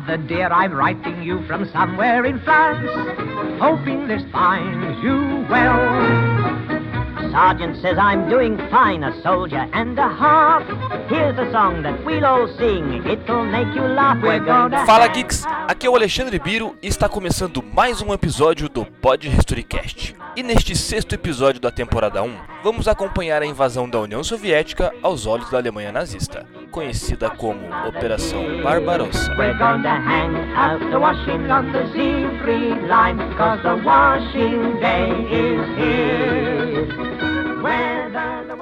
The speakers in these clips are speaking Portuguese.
Mother dear, I'm writing you from somewhere in France, hoping this finds you well. Sergeant says I'm doing fine, a soldier and a half. Here's a song that we'll all sing, it'll Fala Geeks, aqui é o Alexandre Biro e está começando mais um episódio do Pod Historycast. E neste sexto episódio da temporada 1, vamos acompanhar a invasão da União Soviética aos olhos da Alemanha nazista, conhecida como Operação Barbarossa.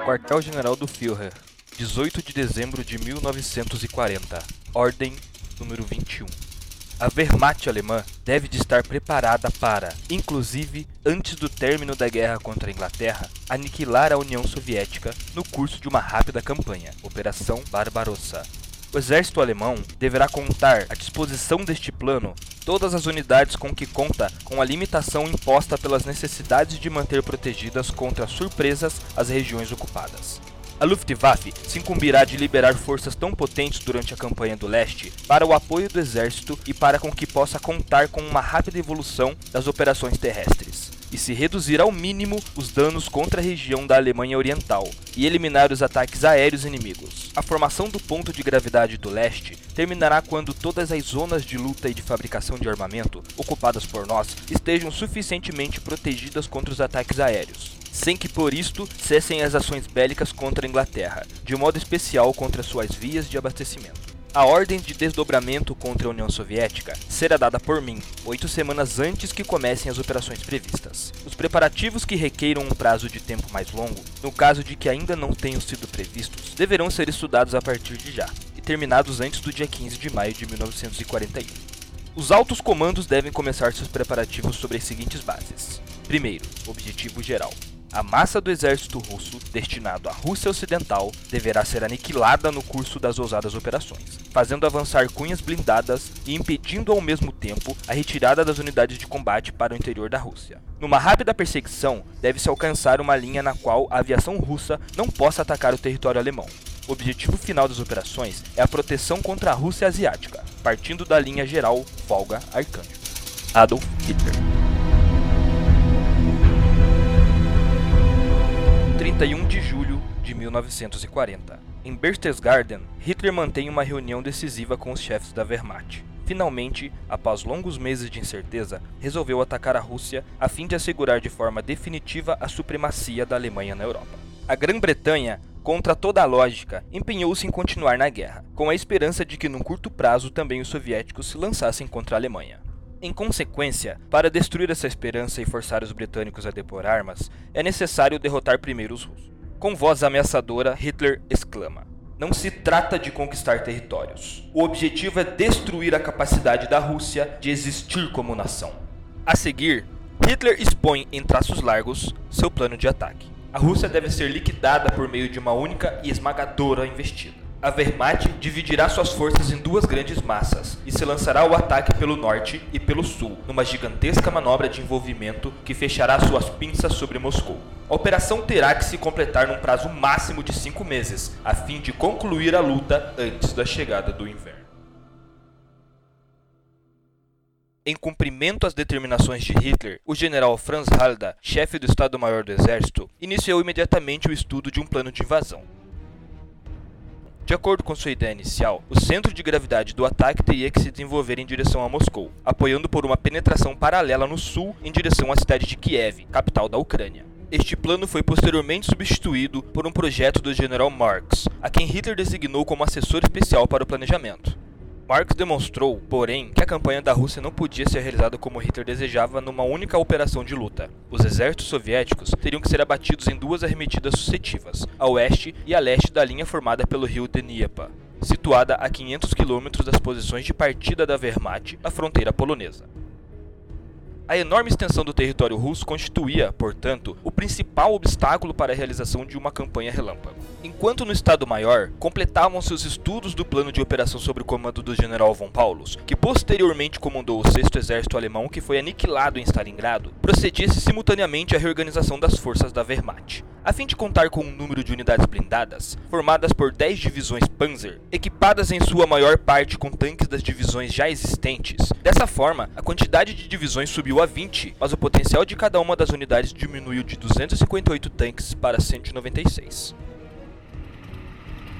Quartel-General do Führer, 18 de dezembro de 1940, Ordem número 21. A Wehrmacht alemã deve de estar preparada para, inclusive antes do término da guerra contra a Inglaterra, aniquilar a União Soviética no curso de uma rápida campanha, Operação Barbarossa. O exército alemão deverá contar à disposição deste plano todas as unidades com que conta com a limitação imposta pelas necessidades de manter protegidas contra surpresas as regiões ocupadas. A Luftwaffe se incumbirá de liberar forças tão potentes durante a campanha do leste para o apoio do exército e para com que possa contar com uma rápida evolução das operações terrestres, e se reduzir ao mínimo os danos contra a região da Alemanha Oriental e eliminar os ataques aéreos inimigos. A formação do ponto de gravidade do leste terminará quando todas as zonas de luta e de fabricação de armamento ocupadas por nós estejam suficientemente protegidas contra os ataques aéreos sem que por isto cessem as ações bélicas contra a Inglaterra, de modo especial contra suas vias de abastecimento. A ordem de desdobramento contra a União Soviética será dada por mim, oito semanas antes que comecem as operações previstas. Os preparativos que requeiram um prazo de tempo mais longo, no caso de que ainda não tenham sido previstos, deverão ser estudados a partir de já, e terminados antes do dia 15 de maio de 1941. Os altos comandos devem começar seus preparativos sobre as seguintes bases. Primeiro, objetivo geral. A massa do exército russo, destinado à Rússia Ocidental, deverá ser aniquilada no curso das ousadas operações, fazendo avançar cunhas blindadas e impedindo ao mesmo tempo a retirada das unidades de combate para o interior da Rússia. Numa rápida perseguição, deve-se alcançar uma linha na qual a aviação russa não possa atacar o território alemão. O objetivo final das operações é a proteção contra a Rússia asiática, partindo da linha geral Volga-Arcanjo. Adolf Hitler 31 de julho de 1940. Em Berchtesgaden, Hitler mantém uma reunião decisiva com os chefes da Wehrmacht. Finalmente, após longos meses de incerteza, resolveu atacar a Rússia a fim de assegurar de forma definitiva a supremacia da Alemanha na Europa. A Grã-Bretanha, contra toda a lógica, empenhou-se em continuar na guerra, com a esperança de que num curto prazo também os soviéticos se lançassem contra a Alemanha. Em consequência, para destruir essa esperança e forçar os britânicos a depor armas, é necessário derrotar primeiro os russos. Com voz ameaçadora, Hitler exclama: Não se trata de conquistar territórios. O objetivo é destruir a capacidade da Rússia de existir como nação. A seguir, Hitler expõe em traços largos seu plano de ataque. A Rússia deve ser liquidada por meio de uma única e esmagadora investida. A Wehrmacht dividirá suas forças em duas grandes massas e se lançará ao ataque pelo norte e pelo sul, numa gigantesca manobra de envolvimento que fechará suas pinças sobre Moscou. A operação terá que se completar num prazo máximo de cinco meses, a fim de concluir a luta antes da chegada do inverno. Em cumprimento às determinações de Hitler, o general Franz Halder, chefe do Estado-Maior do Exército, iniciou imediatamente o estudo de um plano de invasão. De acordo com sua ideia inicial, o centro de gravidade do ataque teria que se desenvolver em direção a Moscou, apoiando por uma penetração paralela no sul em direção à cidade de Kiev, capital da Ucrânia. Este plano foi posteriormente substituído por um projeto do general Marx, a quem Hitler designou como assessor especial para o planejamento. Marx demonstrou, porém, que a campanha da Rússia não podia ser realizada como Hitler desejava numa única operação de luta. Os exércitos soviéticos teriam que ser abatidos em duas arremetidas sucessivas, a oeste e a leste da linha formada pelo rio Dnieper, situada a 500 quilômetros das posições de partida da Wehrmacht na fronteira polonesa. A enorme extensão do território russo constituía, portanto, o principal obstáculo para a realização de uma campanha relâmpago. Enquanto no Estado-Maior, completavam seus estudos do plano de operação sob o comando do general von Paulus, que posteriormente comandou o 6 Exército Alemão que foi aniquilado em Stalingrado, procedia-se simultaneamente a reorganização das forças da Wehrmacht. A fim de contar com um número de unidades blindadas, formadas por 10 divisões Panzer, equipadas em sua maior parte com tanques das divisões já existentes, dessa forma, a quantidade de divisões subiu a 20, mas o potencial de cada uma das unidades diminuiu de 258 tanques para 196.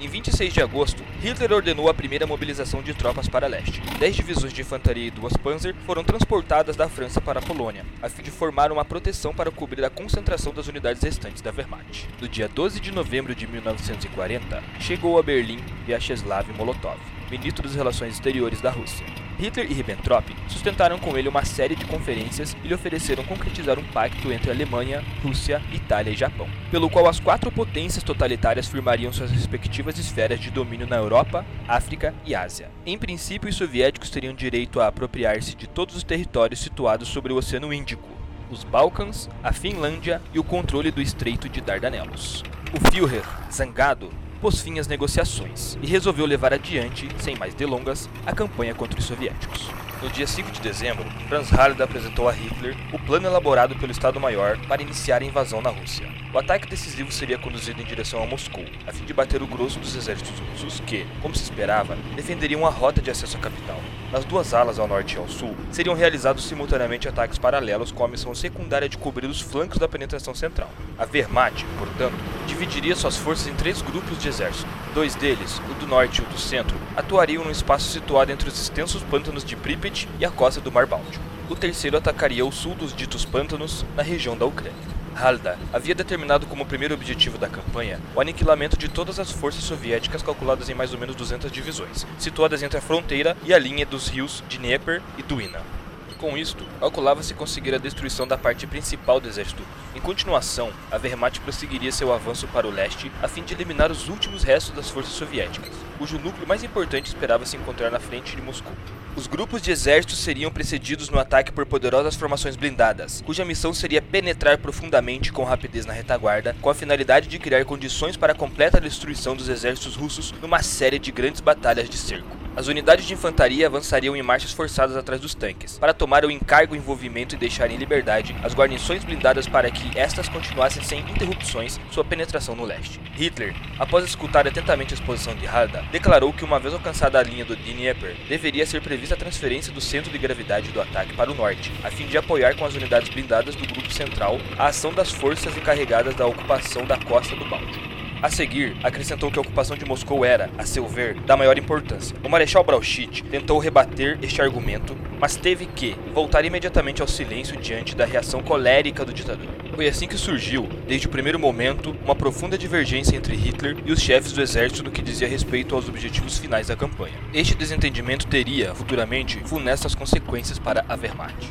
Em 26 de agosto, Hitler ordenou a primeira mobilização de tropas para leste. Dez divisões de infantaria e duas Panzer foram transportadas da França para a Polônia, a fim de formar uma proteção para cobrir a concentração das unidades restantes da Wehrmacht. No dia 12 de novembro de 1940, chegou a Berlim Vyacheslav Molotov, ministro das Relações Exteriores da Rússia. Hitler e Ribbentrop sustentaram com ele uma série de conferências e lhe ofereceram concretizar um pacto entre Alemanha, Rússia, Itália e Japão, pelo qual as quatro potências totalitárias firmariam suas respectivas esferas de domínio na Europa, África e Ásia. Em princípio, os soviéticos teriam direito a apropriar-se de todos os territórios situados sobre o Oceano Índico, os Balcãs, a Finlândia e o controle do Estreito de Dardanelos. O Führer, zangado, pôs fim às negociações e resolveu levar adiante, sem mais delongas, a campanha contra os soviéticos. No dia 5 de dezembro, Franz Halder apresentou a Hitler o plano elaborado pelo Estado-Maior para iniciar a invasão na Rússia. O ataque decisivo seria conduzido em direção a Moscou, a fim de bater o grosso dos exércitos russos que, como se esperava, defenderiam a rota de acesso à capital. Nas duas alas ao norte e ao sul, seriam realizados simultaneamente ataques paralelos com a missão secundária de cobrir os flancos da penetração central. A Wehrmacht, portanto, dividiria suas forças em três grupos de exército. Dois deles, o do norte e o do centro, atuariam num espaço situado entre os extensos pântanos de Pripyat e a costa do Mar Báltico. O terceiro atacaria o sul dos ditos pântanos, na região da Ucrânia. Halda havia determinado como primeiro objetivo da campanha o aniquilamento de todas as forças soviéticas calculadas em mais ou menos 200 divisões, situadas entre a fronteira e a linha dos rios Dnieper e Dwina. Com isto, calculava-se conseguir a destruição da parte principal do exército. Em continuação, a Wehrmacht prosseguiria seu avanço para o leste a fim de eliminar os últimos restos das forças soviéticas, cujo núcleo mais importante esperava se encontrar na frente de Moscou. Os grupos de exércitos seriam precedidos no ataque por poderosas formações blindadas, cuja missão seria penetrar profundamente com rapidez na retaguarda, com a finalidade de criar condições para a completa destruição dos exércitos russos numa série de grandes batalhas de cerco. As unidades de infantaria avançariam em marchas forçadas atrás dos tanques, para tomar o encargo envolvimento e deixar em liberdade as guarnições blindadas para que estas continuassem sem interrupções sua penetração no leste. Hitler, após escutar atentamente a exposição de Halda, declarou que uma vez alcançada a linha do Dnieper, deveria ser prevista a transferência do centro de gravidade do ataque para o norte, a fim de apoiar com as unidades blindadas do grupo central a ação das forças encarregadas da ocupação da costa do Báltico. A seguir, acrescentou que a ocupação de Moscou era, a seu ver, da maior importância. O Marechal Brauchit tentou rebater este argumento, mas teve que voltar imediatamente ao silêncio diante da reação colérica do ditador. Foi assim que surgiu, desde o primeiro momento, uma profunda divergência entre Hitler e os chefes do exército no que dizia respeito aos objetivos finais da campanha. Este desentendimento teria, futuramente, funestas consequências para a Wehrmacht.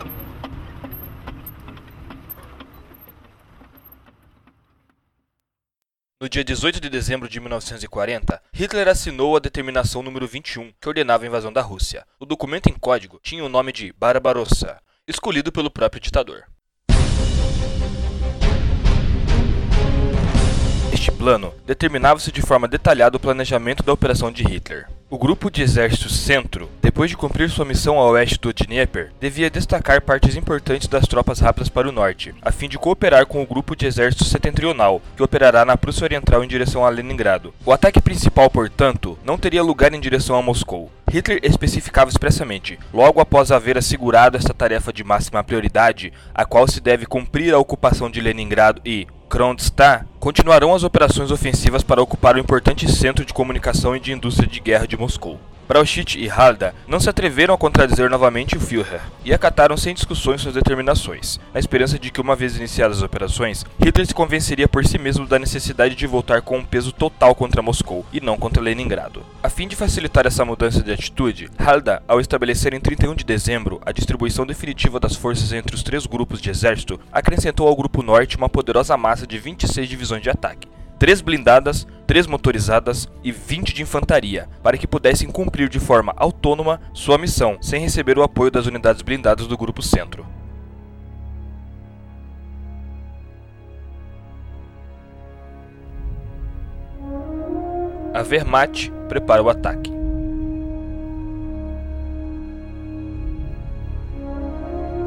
No dia 18 de dezembro de 1940, Hitler assinou a determinação número 21, que ordenava a invasão da Rússia. O documento em código tinha o nome de Barbarossa, escolhido pelo próprio ditador. Este plano determinava-se de forma detalhada o planejamento da operação de Hitler. O grupo de exército Centro, depois de cumprir sua missão ao oeste do Dnieper, devia destacar partes importantes das tropas rápidas para o norte, a fim de cooperar com o grupo de exército setentrional, que operará na Prússia Oriental em direção a Leningrado. O ataque principal, portanto, não teria lugar em direção a Moscou. Hitler especificava expressamente, logo após haver assegurado esta tarefa de máxima prioridade, a qual se deve cumprir a ocupação de Leningrado e Kronstadt, continuarão as operações ofensivas para ocupar o importante centro de comunicação e de indústria de guerra de Moscou. Brauchit e Halda não se atreveram a contradizer novamente o Führer e acataram sem discussões suas determinações, na esperança de que, uma vez iniciadas as operações, Hitler se convenceria por si mesmo da necessidade de voltar com um peso total contra Moscou e não contra Leningrado. A fim de facilitar essa mudança de atitude, Halda, ao estabelecer em 31 de dezembro a distribuição definitiva das forças entre os três grupos de exército, acrescentou ao Grupo Norte uma poderosa massa de 26 divisões de ataque, três blindadas, três motorizadas e 20 de infantaria, para que pudessem cumprir de forma autônoma sua missão, sem receber o apoio das unidades blindadas do Grupo Centro. A Wehrmacht prepara o ataque.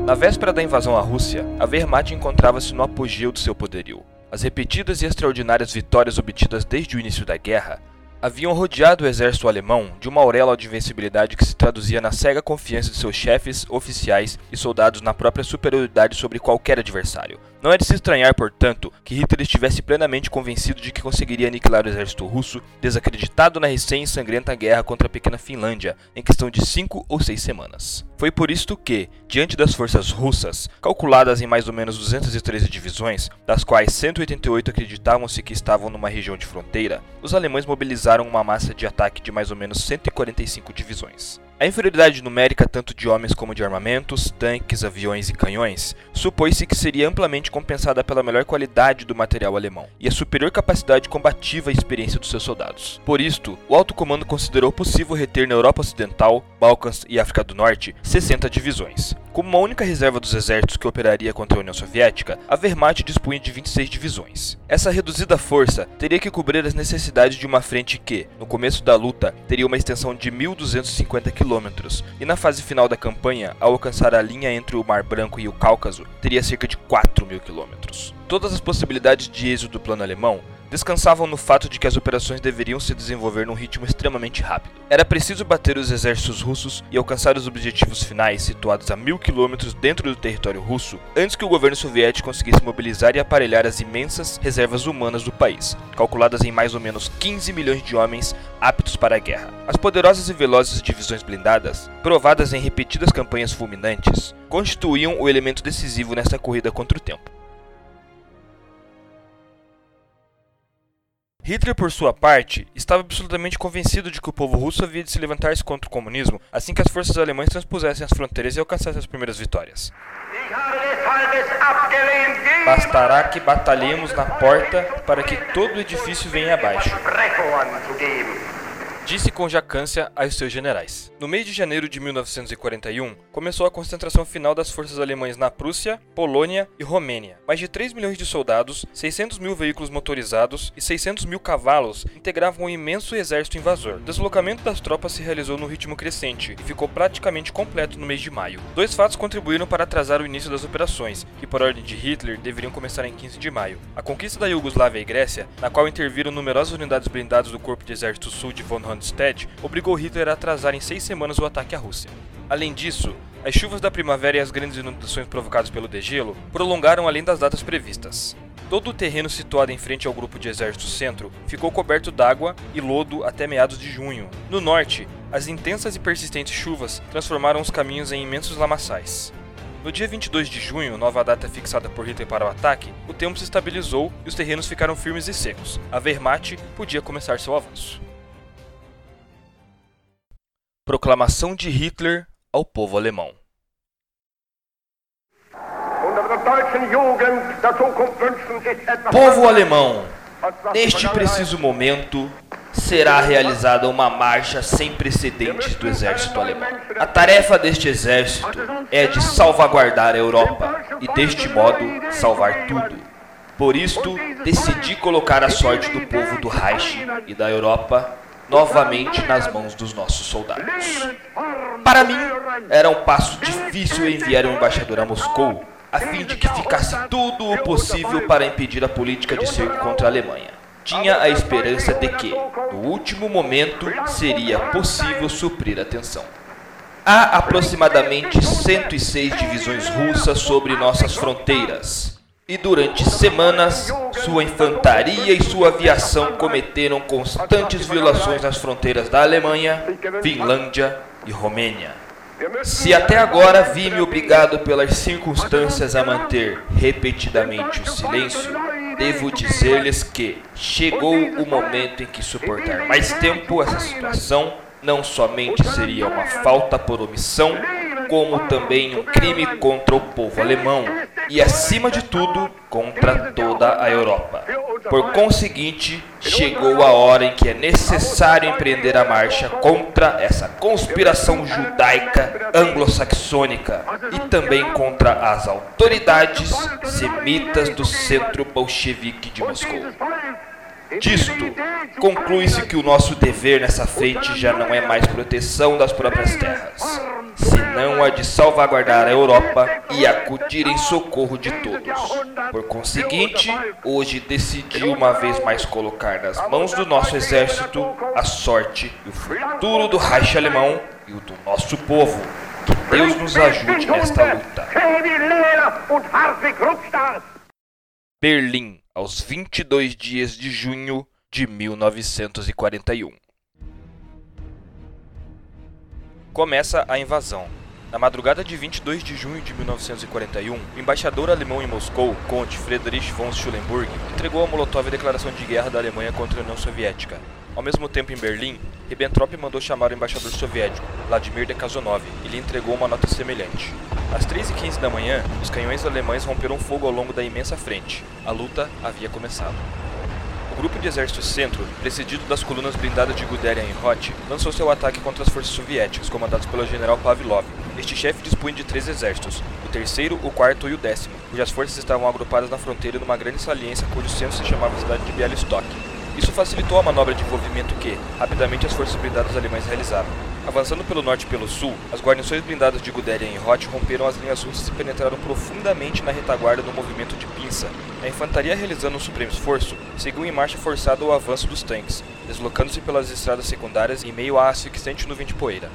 Na véspera da invasão à Rússia, a Wehrmacht encontrava-se no apogeu do seu poderio. As repetidas e extraordinárias vitórias obtidas desde o início da guerra haviam rodeado o exército alemão de uma auréola de invencibilidade que se traduzia na cega confiança de seus chefes, oficiais e soldados na própria superioridade sobre qualquer adversário. Não é de se estranhar, portanto, que Hitler estivesse plenamente convencido de que conseguiria aniquilar o exército russo, desacreditado na recém-sangrenta guerra contra a pequena Finlândia, em questão de cinco ou seis semanas. Foi por isto que, diante das forças russas, calculadas em mais ou menos 213 divisões, das quais 188 acreditavam-se que estavam numa região de fronteira, os alemães mobilizaram uma massa de ataque de mais ou menos 145 divisões. A inferioridade numérica tanto de homens como de armamentos, tanques, aviões e canhões, supôs-se que seria amplamente compensada pela melhor qualidade do material alemão e a superior capacidade combativa e experiência dos seus soldados. Por isto, o alto comando considerou possível reter na Europa Ocidental, Balcãs e África do Norte 60 divisões. Como uma única reserva dos exércitos que operaria contra a União Soviética, a Wehrmacht dispunha de 26 divisões. Essa reduzida força teria que cobrir as necessidades de uma frente que, no começo da luta, teria uma extensão de 1.250 km, e na fase final da campanha, ao alcançar a linha entre o Mar Branco e o Cáucaso, teria cerca de 4.000 km. Todas as possibilidades de êxito do plano alemão descansavam no fato de que as operações deveriam se desenvolver num ritmo extremamente rápido. Era preciso bater os exércitos russos e alcançar os objetivos finais situados a mil quilômetros dentro do território russo antes que o governo soviético conseguisse mobilizar e aparelhar as imensas reservas humanas do país, calculadas em mais ou menos 15 milhões de homens aptos para a guerra. As poderosas e velozes divisões blindadas, provadas em repetidas campanhas fulminantes, constituíam o elemento decisivo nesta corrida contra o tempo. Hitler, por sua parte, estava absolutamente convencido de que o povo russo havia de se levantar-se contra o comunismo assim que as forças alemãs transpusessem as fronteiras e alcançassem as primeiras vitórias. Bastará que batalhemos na porta para que todo o edifício venha abaixo disse com jacância aos seus generais. No mês de janeiro de 1941, começou a concentração final das forças alemãs na Prússia, Polônia e Romênia. Mais de 3 milhões de soldados, 600 mil veículos motorizados e 600 mil cavalos integravam um imenso exército invasor. O deslocamento das tropas se realizou num ritmo crescente e ficou praticamente completo no mês de maio. Dois fatos contribuíram para atrasar o início das operações, que por ordem de Hitler deveriam começar em 15 de maio. A conquista da Iugoslávia e Grécia, na qual interviram numerosas unidades blindadas do Corpo de Exército Sul de von Rundstedt, obrigou Hitler a atrasar em seis semanas o ataque à Rússia. Além disso, as chuvas da primavera e as grandes inundações provocadas pelo degelo prolongaram além das datas previstas. Todo o terreno situado em frente ao grupo de exército centro ficou coberto d'água e lodo até meados de junho. No norte, as intensas e persistentes chuvas transformaram os caminhos em imensos lamaçais. No dia 22 de junho, nova data fixada por Hitler para o ataque, o tempo se estabilizou e os terrenos ficaram firmes e secos. A Wehrmacht podia começar seu avanço. Proclamação de Hitler ao povo alemão. Povo alemão, neste preciso momento, será realizada uma marcha sem precedentes do exército alemão. A tarefa deste exército é de salvaguardar a Europa e, deste modo, salvar tudo. Por isto, decidi colocar a sorte do povo do Reich e da Europa novamente nas mãos dos nossos soldados. Para mim, era um passo difícil enviar um embaixador a Moscou, a fim de que ficasse tudo o possível para impedir a política de cerco contra a Alemanha tinha a esperança de que, no último momento, seria possível suprir a tensão. Há aproximadamente 106 divisões russas sobre nossas fronteiras, e durante semanas, sua infantaria e sua aviação cometeram constantes violações nas fronteiras da Alemanha, Finlândia e Romênia. Se até agora vi-me obrigado pelas circunstâncias a manter repetidamente o silêncio, devo dizer-lhes que chegou o momento em que suportar mais tempo essa situação não somente seria uma falta por omissão, como também um crime contra o povo alemão e, acima de tudo, contra toda a Europa. Por conseguinte, chegou a hora em que é necessário empreender a marcha contra essa conspiração judaica anglo-saxônica e também contra as autoridades semitas do centro bolchevique de Moscou. Disto, conclui-se que o nosso dever nessa frente já não é mais proteção das próprias terras, senão a de salvaguardar a Europa e acudir em socorro de todos. Por conseguinte, hoje decidi uma vez mais colocar nas mãos do nosso exército a sorte e o futuro do Reich alemão e o do nosso povo. Que Deus nos ajude nesta luta. Berlim, aos 22 dias de junho de 1941. Começa a invasão. Na madrugada de 22 de junho de 1941, o embaixador alemão em Moscou, Conde Friedrich von Schulenburg, entregou a Molotov a declaração de guerra da Alemanha contra a União Soviética. Ao mesmo tempo, em Berlim, Ribbentrop mandou chamar o embaixador soviético, Vladimir Dekazonov, e lhe entregou uma nota semelhante. Às 3h15 da manhã, os canhões alemães romperam fogo ao longo da imensa frente. A luta havia começado. O grupo de exército centro, precedido das colunas blindadas de Guderian e Roth, lançou seu ataque contra as forças soviéticas, comandadas pelo general Pavlov. Este chefe dispunha de três exércitos, o terceiro, o quarto e o décimo, cujas forças estavam agrupadas na fronteira numa grande saliência cujo centro se chamava cidade de Bialystok. Isso facilitou a manobra de envolvimento que, rapidamente, as forças blindadas alemãs realizaram. Avançando pelo norte e pelo sul, as guarnições blindadas de Guderian e Roth romperam as linhas russas e penetraram profundamente na retaguarda do movimento de pinça. A infantaria, realizando um supremo esforço, seguiu em marcha forçada o avanço dos tanques, deslocando-se pelas estradas secundárias em meio à asfixiante nuvem de poeira.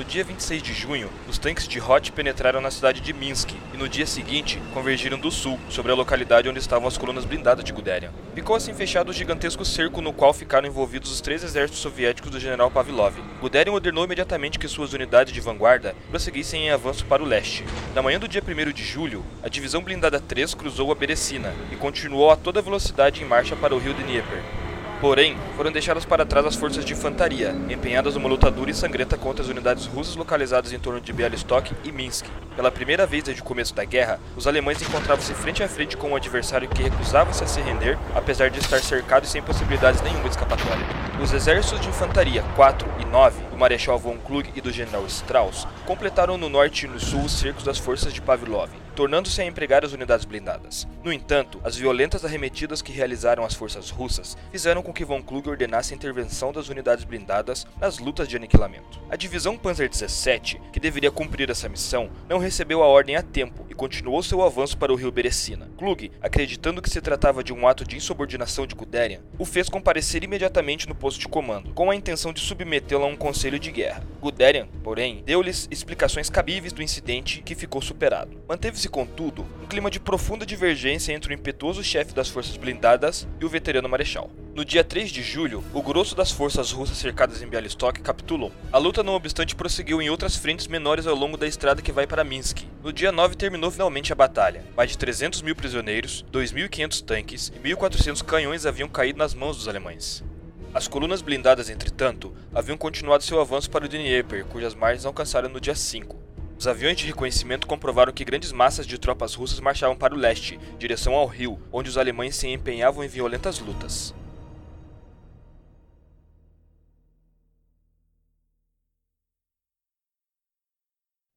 No dia 26 de junho, os tanques de Roth penetraram na cidade de Minsk e no dia seguinte convergiram do sul, sobre a localidade onde estavam as colunas blindadas de Guderian. Ficou assim fechado o gigantesco cerco no qual ficaram envolvidos os três exércitos soviéticos do general Pavlov. Guderian ordenou imediatamente que suas unidades de vanguarda prosseguissem em avanço para o leste. Na manhã do dia 1 de julho, a divisão blindada 3 cruzou a Berecina e continuou a toda velocidade em marcha para o rio Dnieper. Porém, foram deixadas para trás as forças de infantaria, empenhadas numa luta dura e sangrenta contra as unidades russas localizadas em torno de Bialystok e Minsk. Pela primeira vez desde o começo da guerra, os alemães encontravam-se frente a frente com um adversário que recusava-se a se render, apesar de estar cercado e sem possibilidades nenhuma de escapatória. Os exércitos de infantaria 4 e 9, do Marechal von Klug e do General Strauss, completaram no norte e no sul os cercos das forças de Pavlov, tornando-se a empregar as unidades blindadas. No entanto, as violentas arremetidas que realizaram as forças russas fizeram com que von Klug ordenasse a intervenção das unidades blindadas nas lutas de aniquilamento. A divisão Panzer 17, que deveria cumprir essa missão, não recebeu a ordem a tempo e continuou seu avanço para o rio Berecina. Klug, acreditando que se tratava de um ato de insubordinação de Guderian, o fez comparecer imediatamente no posto de comando, com a intenção de submetê-lo a um conselho de guerra. Guderian, porém, deu-lhes explicações cabíveis do incidente que ficou superado. Manteve-se, contudo, um clima de profunda divergência entre o impetuoso chefe das forças blindadas e o veterano marechal. No dia 3 de julho, o grosso das forças russas cercadas em Bialystok capitulou. A luta, não obstante, prosseguiu em outras frentes menores ao longo da estrada que vai para Minsk. No dia 9 terminou finalmente a batalha. Mais de 300 mil prisioneiros, 2.500 tanques e 1.400 canhões haviam caído nas mãos dos alemães. As colunas blindadas, entretanto, haviam continuado seu avanço para o Dnieper, cujas margens alcançaram no dia 5. Os aviões de reconhecimento comprovaram que grandes massas de tropas russas marchavam para o leste, direção ao rio, onde os alemães se empenhavam em violentas lutas.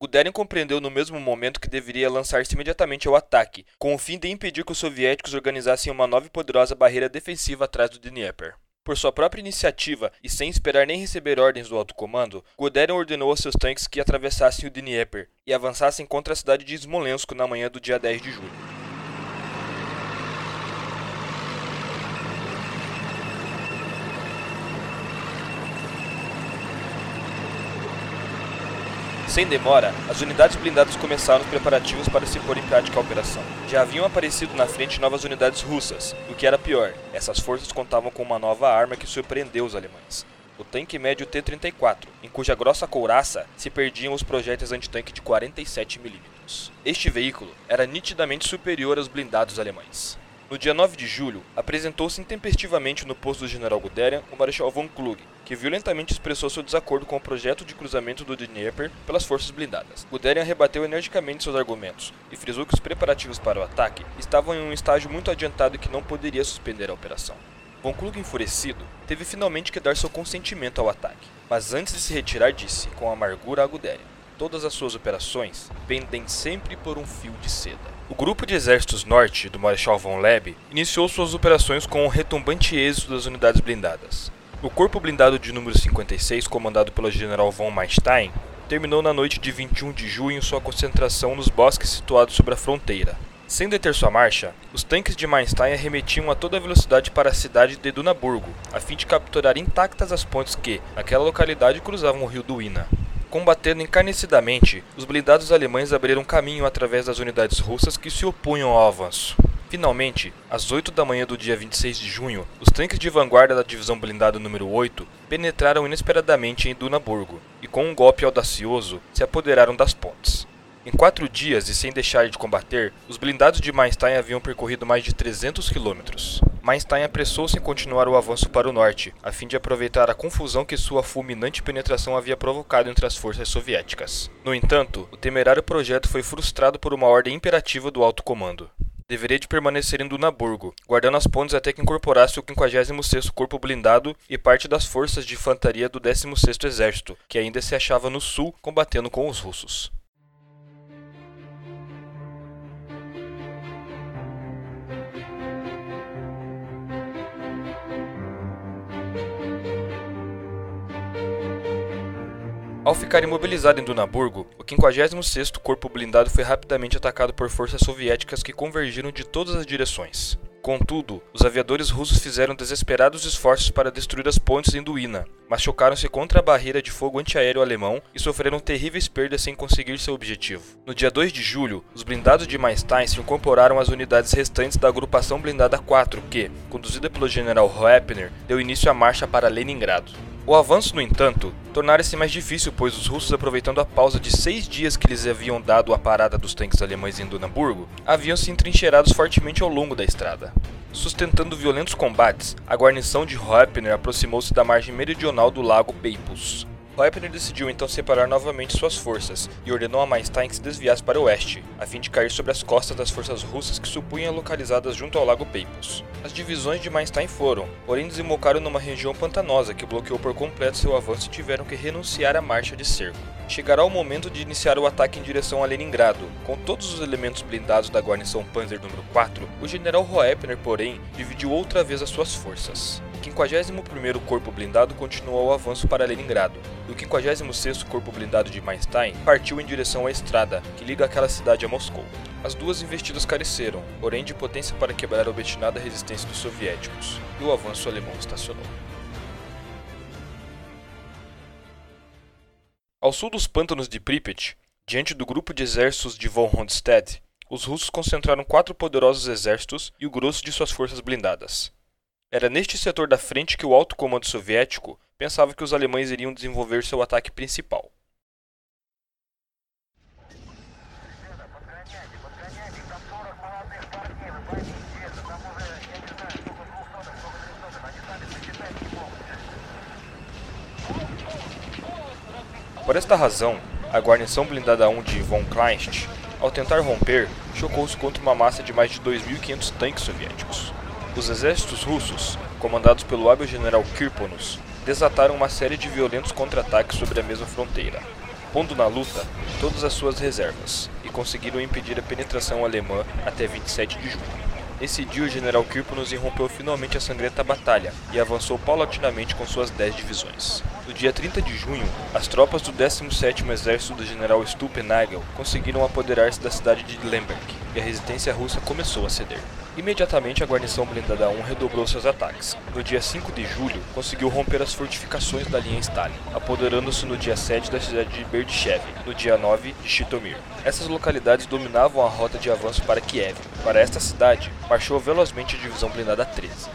Guderian compreendeu no mesmo momento que deveria lançar-se imediatamente ao ataque, com o fim de impedir que os soviéticos organizassem uma nova e poderosa barreira defensiva atrás do Dnieper. Por sua própria iniciativa e sem esperar nem receber ordens do alto comando, Guderian ordenou a seus tanques que atravessassem o Dnieper e avançassem contra a cidade de Smolensk na manhã do dia 10 de julho. Sem demora, as unidades blindadas começaram os preparativos para se pôr em prática a operação. Já haviam aparecido na frente novas unidades russas, e o que era pior, essas forças contavam com uma nova arma que surpreendeu os alemães. O tanque médio T-34, em cuja grossa couraça se perdiam os projéteis antitanque de 47 mm. Este veículo era nitidamente superior aos blindados alemães. No dia 9 de julho, apresentou-se intempestivamente no posto do general Guderian o Marechal von Klug, que violentamente expressou seu desacordo com o projeto de cruzamento do Dnieper pelas forças blindadas. Guderian rebateu energicamente seus argumentos e frisou que os preparativos para o ataque estavam em um estágio muito adiantado e que não poderia suspender a operação. Von Klug, enfurecido, teve finalmente que dar seu consentimento ao ataque, mas antes de se retirar disse, com amargura a Guderian, todas as suas operações pendem sempre por um fio de seda. O grupo de exércitos norte do Marechal von Leb iniciou suas operações com um retumbante êxito das unidades blindadas. O corpo blindado de número 56, comandado pelo general von Manstein, terminou na noite de 21 de junho sua concentração nos bosques situados sobre a fronteira. Sem deter sua marcha, os tanques de Manstein arremetiam a toda velocidade para a cidade de Dunaburgo, a fim de capturar intactas as pontes que, naquela localidade, cruzavam o rio Duina. Combatendo encarnecidamente, os blindados alemães abriram caminho através das unidades russas que se opunham ao avanço. Finalmente, às 8 da manhã do dia 26 de junho, os tanques de vanguarda da divisão blindada número 8 penetraram inesperadamente em Dunaburgo e, com um golpe audacioso, se apoderaram das pontes. Em quatro dias e sem deixar de combater, os blindados de Mainstein haviam percorrido mais de 300 quilômetros. Mainstein apressou-se em continuar o avanço para o norte, a fim de aproveitar a confusão que sua fulminante penetração havia provocado entre as forças soviéticas. No entanto, o temerário projeto foi frustrado por uma ordem imperativa do alto comando deveria de permanecer em Dunaburgo, guardando as pontes até que incorporasse o 56º Corpo Blindado e parte das forças de infantaria do 16º Exército, que ainda se achava no sul combatendo com os russos. Ao ficar imobilizado em Dunaburgo, o 56º Corpo Blindado foi rapidamente atacado por forças soviéticas que convergiram de todas as direções. Contudo, os aviadores russos fizeram desesperados esforços para destruir as pontes em Duina, mas chocaram-se contra a barreira de fogo antiaéreo alemão e sofreram terríveis perdas sem conseguir seu objetivo. No dia 2 de julho, os blindados de Mainstein se incorporaram às unidades restantes da agrupação blindada 4, que, conduzida pelo general Hoepner, deu início à marcha para Leningrado. O avanço, no entanto, tornara-se mais difícil, pois os russos, aproveitando a pausa de seis dias que lhes haviam dado a parada dos tanques alemães em Dunaburgo, haviam se entrincheirados fortemente ao longo da estrada. Sustentando violentos combates, a guarnição de Hoepner aproximou-se da margem meridional do lago Peipus, Leipner decidiu então separar novamente suas forças e ordenou a Mainstein que se desviasse para o oeste, a fim de cair sobre as costas das forças russas que supunha localizadas junto ao lago Peipus. As divisões de Mainstein foram, porém desembocaram numa região pantanosa que bloqueou por completo seu avanço e tiveram que renunciar à marcha de cerco. Chegará o momento de iniciar o ataque em direção a Leningrado. Com todos os elementos blindados da guarnição Panzer número 4, o general Hoepner, porém, dividiu outra vez as suas forças. 51º Corpo Blindado continuou o avanço para Leningrado, e o 56º Corpo Blindado de Mainstein partiu em direção à estrada, que liga aquela cidade a Moscou. As duas investidas careceram, porém de potência para quebrar a obstinada resistência dos soviéticos, e o avanço alemão estacionou. Ao sul dos pântanos de Pripyat, diante do grupo de exércitos de von Rundstedt, os russos concentraram quatro poderosos exércitos e o grosso de suas forças blindadas. Era neste setor da frente que o alto comando soviético pensava que os alemães iriam desenvolver seu ataque principal. Por esta razão, a guarnição blindada 1 de von Kleinst, ao tentar romper, chocou-se contra uma massa de mais de 2.500 tanques soviéticos. Os exércitos russos, comandados pelo hábil general Kirponos, desataram uma série de violentos contra-ataques sobre a mesma fronteira, pondo na luta todas as suas reservas, e conseguiram impedir a penetração alemã até 27 de junho. Nesse dia, o general Kirponos irrompeu finalmente a sangrenta batalha e avançou paulatinamente com suas 10 divisões. No dia 30 de junho, as tropas do 17º Exército do general Stulpenagel conseguiram apoderar-se da cidade de Lemberg, e a resistência russa começou a ceder. Imediatamente a guarnição blindada 1 redobrou seus ataques. No dia 5 de julho, conseguiu romper as fortificações da linha Stalin, apoderando-se no dia 7 da cidade de Berdichev, no dia 9 de Chitomir. Essas localidades dominavam a rota de avanço para Kiev. Para esta cidade, marchou velozmente a divisão blindada 13.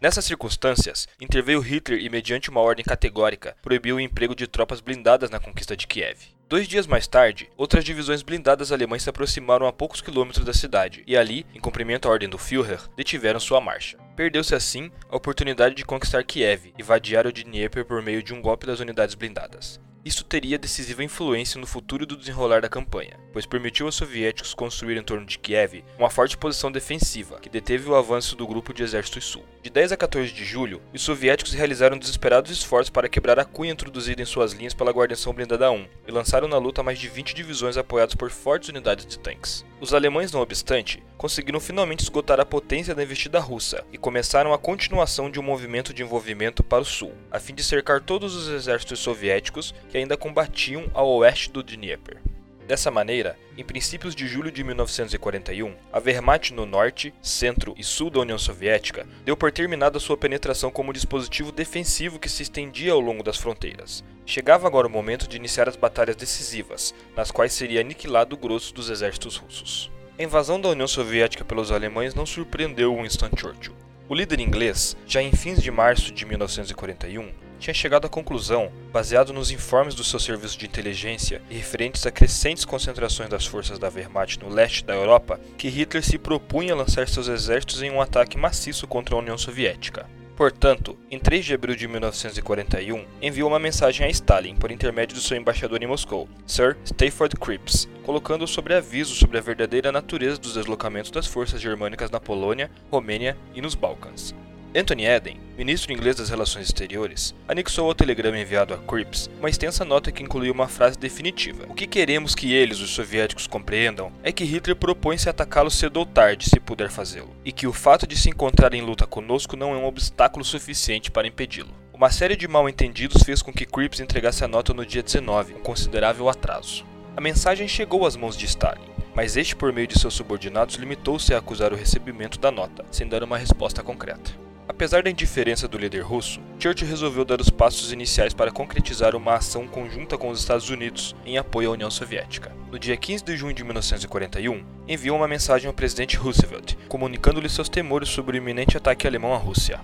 Nessas circunstâncias, interveio Hitler e, mediante uma ordem categórica, proibiu o emprego de tropas blindadas na conquista de Kiev. Dois dias mais tarde, outras divisões blindadas alemãs se aproximaram a poucos quilômetros da cidade e ali, em cumprimento à ordem do Führer, detiveram sua marcha. Perdeu-se assim a oportunidade de conquistar Kiev e vadiar o Dnieper por meio de um golpe das unidades blindadas. Isso teria decisiva influência no futuro do desenrolar da campanha, pois permitiu aos soviéticos construir em torno de Kiev uma forte posição defensiva que deteve o avanço do grupo de exércitos sul. De 10 a 14 de julho, os soviéticos realizaram desesperados esforços para quebrar a cunha introduzida em suas linhas pela Guarnição Blindada 1 e lançaram na luta mais de 20 divisões apoiadas por fortes unidades de tanques. Os alemães, não obstante, conseguiram finalmente esgotar a potência da investida russa e começaram a continuação de um movimento de envolvimento para o sul, a fim de cercar todos os exércitos soviéticos que ainda combatiam ao oeste do Dnieper. Dessa maneira, em princípios de julho de 1941, a Wehrmacht no norte, centro e sul da União Soviética deu por terminada sua penetração como dispositivo defensivo que se estendia ao longo das fronteiras. Chegava agora o momento de iniciar as batalhas decisivas, nas quais seria aniquilado o grosso dos exércitos russos. A invasão da União Soviética pelos alemães não surpreendeu Winston Churchill. O líder inglês, já em fins de março de 1941, tinha chegado à conclusão, baseado nos informes do seu serviço de inteligência e referentes a crescentes concentrações das forças da Wehrmacht no leste da Europa, que Hitler se propunha a lançar seus exércitos em um ataque maciço contra a União Soviética. Portanto, em 3 de abril de 1941, enviou uma mensagem a Stalin por intermédio do seu embaixador em Moscou, Sir Stafford Cripps, colocando sobre aviso sobre a verdadeira natureza dos deslocamentos das forças germânicas na Polônia, Romênia e nos Balcãs. Anthony Eden, ministro inglês das Relações Exteriores, anexou ao telegrama enviado a Cripps uma extensa nota que incluía uma frase definitiva. O que queremos que eles, os soviéticos, compreendam é que Hitler propõe-se atacá-lo cedo ou tarde, se puder fazê-lo, e que o fato de se encontrar em luta conosco não é um obstáculo suficiente para impedi-lo. Uma série de mal-entendidos fez com que Cripps entregasse a nota no dia 19, um considerável atraso. A mensagem chegou às mãos de Stalin, mas este, por meio de seus subordinados, limitou-se a acusar o recebimento da nota, sem dar uma resposta concreta. Apesar da indiferença do líder russo, Churchill resolveu dar os passos iniciais para concretizar uma ação conjunta com os Estados Unidos em apoio à União Soviética. No dia 15 de junho de 1941, enviou uma mensagem ao presidente Roosevelt, comunicando-lhe seus temores sobre o iminente ataque alemão à Rússia.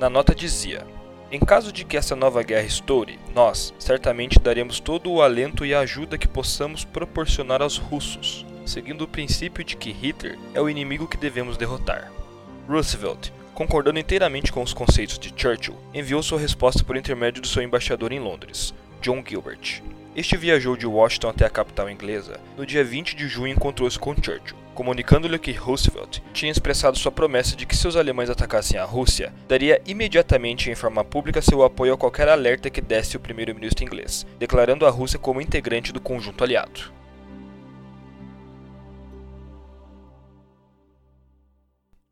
Na nota dizia: em caso de que essa nova guerra estoure, nós certamente daremos todo o alento e ajuda que possamos proporcionar aos russos, seguindo o princípio de que Hitler é o inimigo que devemos derrotar. Roosevelt concordando inteiramente com os conceitos de Churchill, enviou sua resposta por intermédio do seu embaixador em Londres, John Gilbert. Este viajou de Washington até a capital inglesa. No dia 20 de junho encontrou-se com Churchill, comunicando-lhe que Roosevelt tinha expressado sua promessa de que se os alemães atacassem a Rússia, daria imediatamente em forma pública seu apoio a qualquer alerta que desse o primeiro-ministro inglês, declarando a Rússia como integrante do conjunto aliado.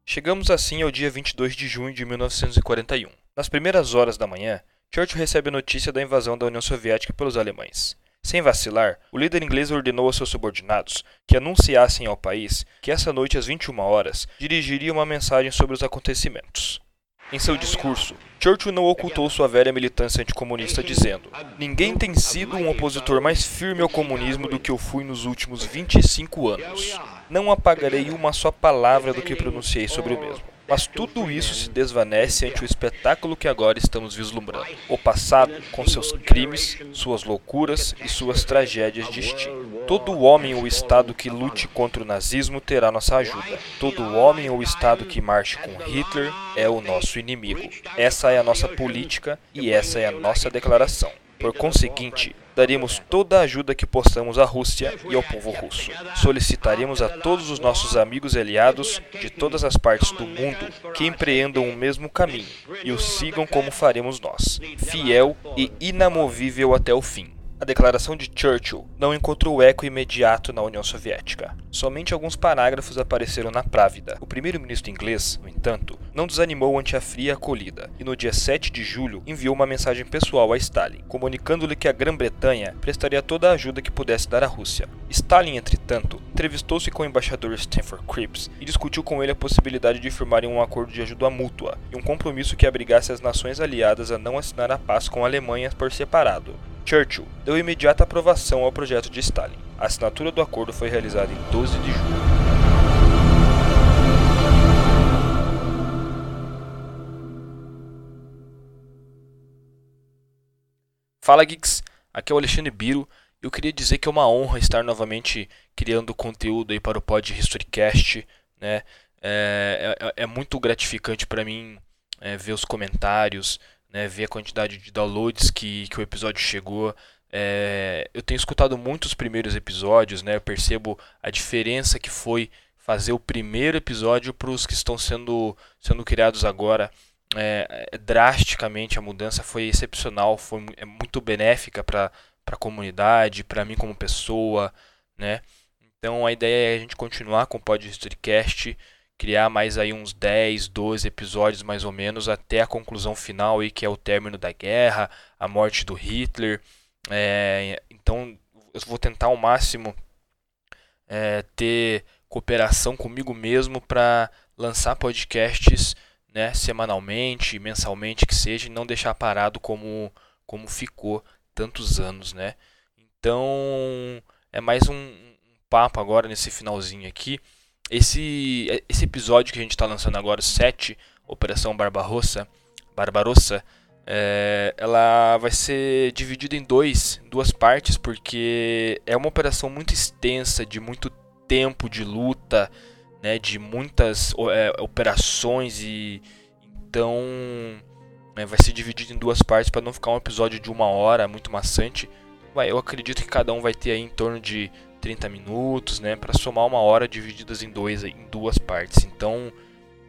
Chegamos assim ao dia 22 de junho de 1941. Nas primeiras horas da manhã, Churchill recebe a notícia da invasão da União Soviética pelos alemães. Sem vacilar, o líder inglês ordenou aos seus subordinados que anunciassem ao país que essa noite às 21 horas dirigiria uma mensagem sobre os acontecimentos. Em seu discurso, Churchill não ocultou sua velha militância anticomunista dizendo: Ninguém tem sido um opositor mais firme ao comunismo do que eu fui nos últimos 25 anos. Não apagarei uma só palavra do que pronunciei sobre o mesmo. Mas tudo isso se desvanece ante o espetáculo que agora estamos vislumbrando. O passado, com seus crimes, suas loucuras e suas tragédias de estilo. Todo homem ou Estado que lute contra o nazismo terá nossa ajuda. Todo homem ou Estado que marche com Hitler é o nosso inimigo. Essa é a nossa política e essa é a nossa declaração. Por conseguinte, daremos toda a ajuda que possamos à Rússia e ao povo russo. Solicitaremos a todos os nossos amigos e aliados de todas as partes do mundo que empreendam o mesmo caminho e o sigam como faremos nós, fiel e inamovível até o fim. A declaração de Churchill não encontrou eco imediato na União Soviética. Somente alguns parágrafos apareceram na Právida. O primeiro-ministro inglês, no entanto, não desanimou ante a fria acolhida e no dia 7 de julho enviou uma mensagem pessoal a Stalin, comunicando-lhe que a Grã-Bretanha prestaria toda a ajuda que pudesse dar à Rússia. Stalin, entretanto, entrevistou-se com o embaixador Stanford Cripps e discutiu com ele a possibilidade de firmarem um acordo de ajuda mútua e um compromisso que abrigasse as nações aliadas a não assinar a paz com a Alemanha por separado. Churchill deu imediata aprovação ao projeto de Stalin. A assinatura do acordo foi realizada em 12 de julho. Fala Geeks, aqui é o Alexandre Biro. Eu queria dizer que é uma honra estar novamente criando conteúdo aí para o Pod Historycast, né? É, é, é muito gratificante para mim é, ver os comentários, né, ver a quantidade de downloads que, que o episódio chegou. É, eu tenho escutado muitos primeiros episódios, né, eu percebo a diferença que foi fazer o primeiro episódio para os que estão sendo, sendo criados agora. É, é, drasticamente a mudança foi excepcional, foi é muito benéfica para a comunidade, para mim como pessoa, né? Então a ideia é a gente continuar com o Pod Historycast, criar mais aí uns 10, 12 episódios mais ou menos até a conclusão final aí que é o término da guerra, a morte do Hitler. É, então eu vou tentar ao máximo é, ter cooperação comigo mesmo para lançar podcasts né, semanalmente, mensalmente que seja, e não deixar parado como, como ficou tantos anos. Né? Então é mais um, um papo agora nesse finalzinho aqui. Esse, esse episódio que a gente está lançando agora, 7, Operação Barbarossa, Barbarossa é, ela vai ser dividida em dois, duas partes, porque é uma operação muito extensa, de muito tempo de luta, né, de muitas é, operações e então é, vai ser dividido em duas partes para não ficar um episódio de uma hora muito maçante. Eu acredito que cada um vai ter aí em torno de 30 minutos, né, para somar uma hora divididas em dois, em duas partes. Então,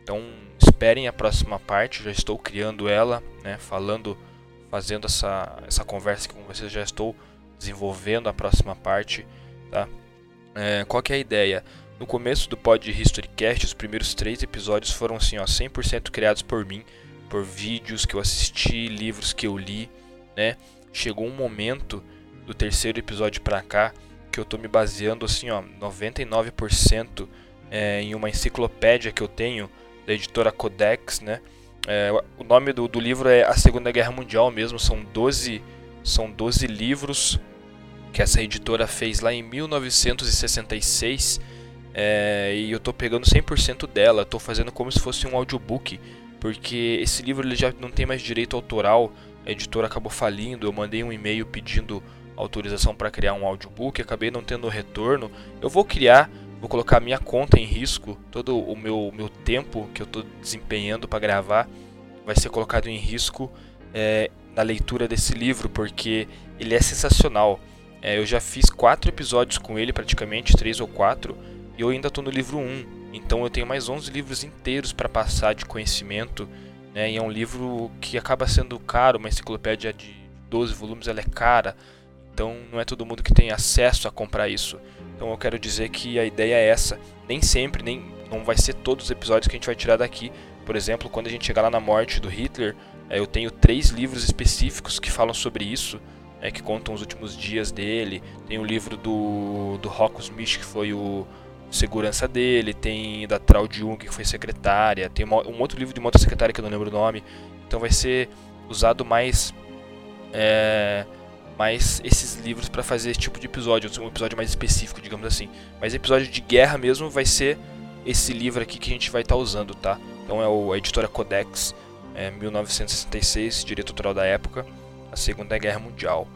então esperem a próxima parte. Já estou criando ela, né, falando, fazendo essa essa conversa com vocês. Já estou desenvolvendo a próxima parte, tá? É, qual que é a ideia? No começo do Pod Historycast, os primeiros três episódios foram assim, ó, 100% criados por mim, por vídeos que eu assisti, livros que eu li, né? Chegou um momento do terceiro episódio para cá que eu tô me baseando assim, ó, 99% é, em uma enciclopédia que eu tenho da editora Codex, né? É, o nome do, do livro é A Segunda Guerra Mundial mesmo, são 12, são 12 livros que essa editora fez lá em 1966 é, e eu estou pegando 100% dela, estou fazendo como se fosse um audiobook, porque esse livro ele já não tem mais direito autoral, a editora acabou falindo, eu mandei um e-mail pedindo autorização para criar um audiobook, acabei não tendo retorno. Eu vou criar, vou colocar minha conta em risco, todo o meu, meu tempo que eu estou desempenhando para gravar vai ser colocado em risco é, na leitura desse livro, porque ele é sensacional. É, eu já fiz quatro episódios com ele, praticamente, três ou quatro, e eu ainda estou no livro 1. Então eu tenho mais 11 livros inteiros para passar de conhecimento. Né, e é um livro que acaba sendo caro, uma enciclopédia de 12 volumes ela é cara. Então não é todo mundo que tem acesso a comprar isso. Então eu quero dizer que a ideia é essa. Nem sempre, nem não vai ser todos os episódios que a gente vai tirar daqui. Por exemplo, quando a gente chegar lá na morte do Hitler, é, eu tenho três livros específicos que falam sobre isso é, que contam os últimos dias dele. Tem o livro do, do Rocco Smith, que foi o segurança dele. Tem da Trau Jung, que foi secretária. Tem uma, um outro livro de uma outra secretária que eu não lembro o nome. Então vai ser usado mais. É, mais esses livros para fazer esse tipo de episódio, um episódio mais específico, digamos assim. Mas episódio de guerra mesmo vai ser esse livro aqui que a gente vai estar tá usando, tá? Então é o, a editora Codex, é, 1966, direito autoral da época a Segunda Guerra Mundial.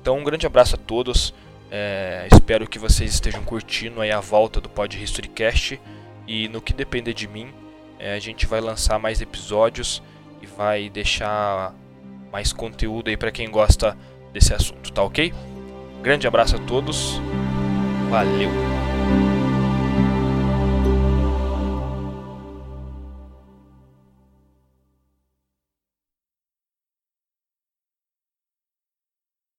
Então, um grande abraço a todos. É, espero que vocês estejam curtindo aí a volta do Pod Historycast. E no que depender de mim, é, a gente vai lançar mais episódios e vai deixar mais conteúdo aí para quem gosta desse assunto, tá ok? Grande abraço a todos. Valeu!